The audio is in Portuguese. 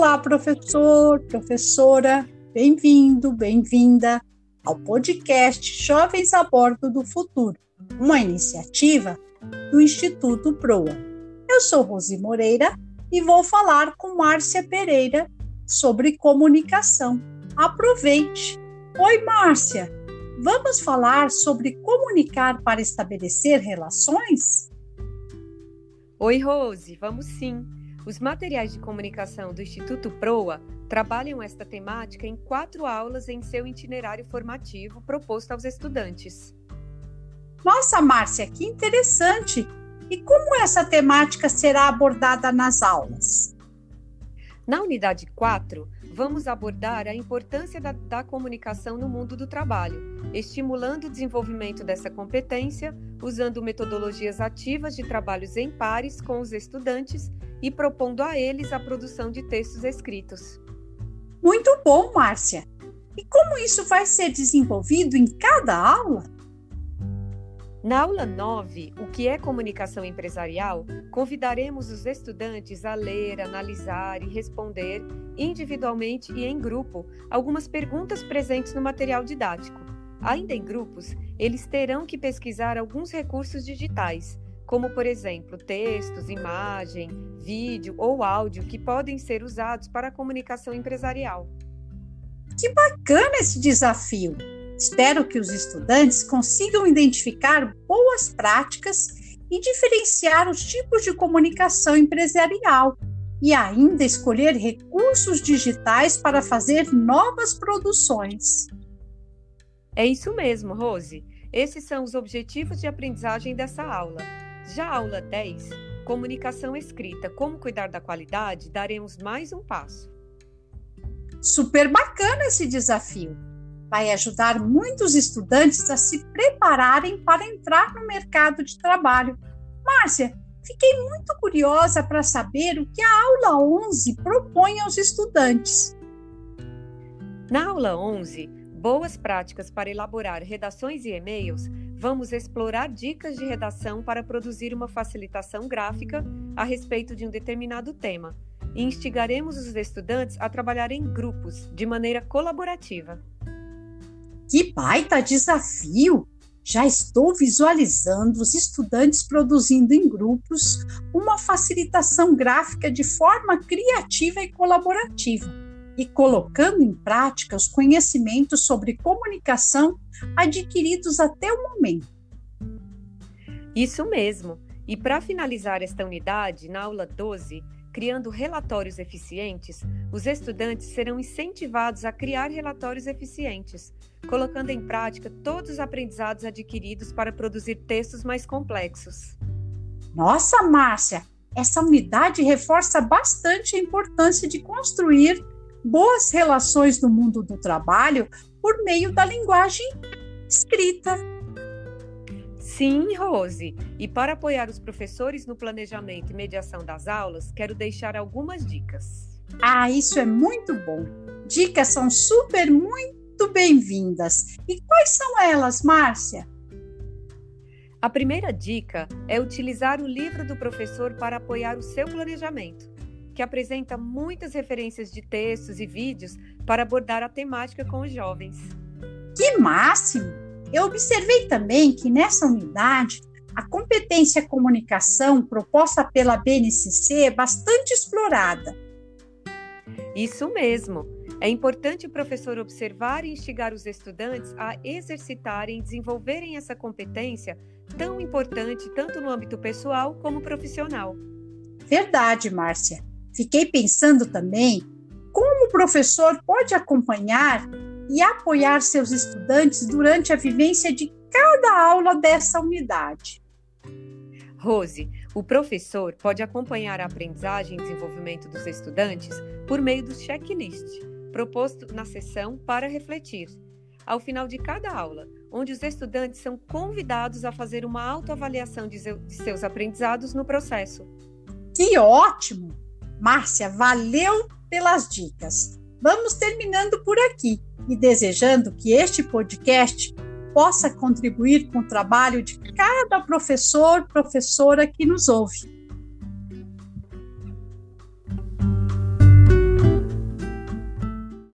Olá, professor, professora, bem-vindo, bem-vinda ao podcast Jovens a Bordo do Futuro, uma iniciativa do Instituto Proa. Eu sou Rosi Moreira e vou falar com Márcia Pereira sobre comunicação. Aproveite! Oi, Márcia! Vamos falar sobre comunicar para estabelecer relações? Oi, Rose, vamos sim! Os materiais de comunicação do Instituto Proa trabalham esta temática em quatro aulas em seu itinerário formativo proposto aos estudantes. Nossa, Márcia, que interessante! E como essa temática será abordada nas aulas? Na unidade 4, vamos abordar a importância da, da, comunicação no mundo do trabalho, estimulando o desenvolvimento dessa competência, usando metodologias ativas de trabalhos em pares com os estudantes e propondo a eles a produção de textos escritos. Muito bom, Márcia! E como isso vai ser desenvolvido em cada aula? Na aula 9, O que é comunicação empresarial, convidaremos os estudantes a ler, analisar e responder, individualmente e em grupo, algumas perguntas presentes no material didático. Ainda em grupos, eles terão que pesquisar alguns recursos digitais, como, por exemplo, textos, imagem, vídeo ou áudio que podem ser usados para a comunicação empresarial. Que bacana esse desafio! Espero que os estudantes consigam identificar boas práticas e diferenciar os tipos de comunicação empresarial e ainda escolher recursos digitais para fazer novas produções. É isso mesmo, Rose. Esses são os objetivos de aprendizagem dessa aula. Já a aula 10, Comunicação Escrita, Como Cuidar da Qualidade, daremos mais um passo. Super bacana esse desafio! Vai ajudar muitos estudantes a se prepararem para entrar no mercado de trabalho. Márcia, fiquei muito curiosa para saber o que a aula 11 propõe aos estudantes. Na aula 11, Boas práticas para elaborar redações e e-mails, vamos explorar dicas de redação para produzir uma facilitação gráfica a respeito de um determinado tema e instigaremos os estudantes a trabalhar em grupos, de maneira colaborativa. Que baita desafio! Já estou visualizando os estudantes produzindo em grupos uma facilitação gráfica de forma criativa e colaborativa e colocando em prática os conhecimentos sobre comunicação adquiridos até o momento. Isso mesmo! E para finalizar esta unidade, na aula 12, criando relatórios eficientes, os estudantes serão incentivados a criar relatórios eficientes, colocando em prática todos os aprendizados adquiridos para produzir textos mais complexos. Nossa, Márcia, essa unidade reforça bastante a importância de construir boas relações no mundo do trabalho por meio da linguagem escrita. Sim, Rose. E para apoiar os professores no planejamento e mediação das aulas, quero deixar algumas dicas. Ah, isso é muito bom. Dicas são super muito bem-vindas. E quais são elas, Márcia? A primeira dica é utilizar o livro do professor para apoiar o seu planejamento, que apresenta muitas referências de textos e vídeos para abordar a temática com os jovens. Que máximo! Eu observei também que nessa unidade a competência comunicação proposta pela BNCC é bastante explorada. Isso mesmo. É importante o professor observar e instigar os estudantes a exercitarem e desenvolverem essa competência tão importante tanto no âmbito pessoal como profissional. Verdade, Márcia. Fiquei pensando também como o professor pode acompanhar e apoiar seus estudantes durante a vivência de cada aula dessa unidade. Rose, o professor pode acompanhar a aprendizagem e desenvolvimento dos estudantes por meio do checklist, proposto na sessão para refletir, ao final de cada aula, onde os estudantes são convidados a fazer uma autoavaliação de seus aprendizados no processo. Que ótimo! Márcia, valeu pelas dicas. Vamos terminando por aqui e desejando que este podcast possa contribuir com o trabalho de cada professor, professora que nos ouve.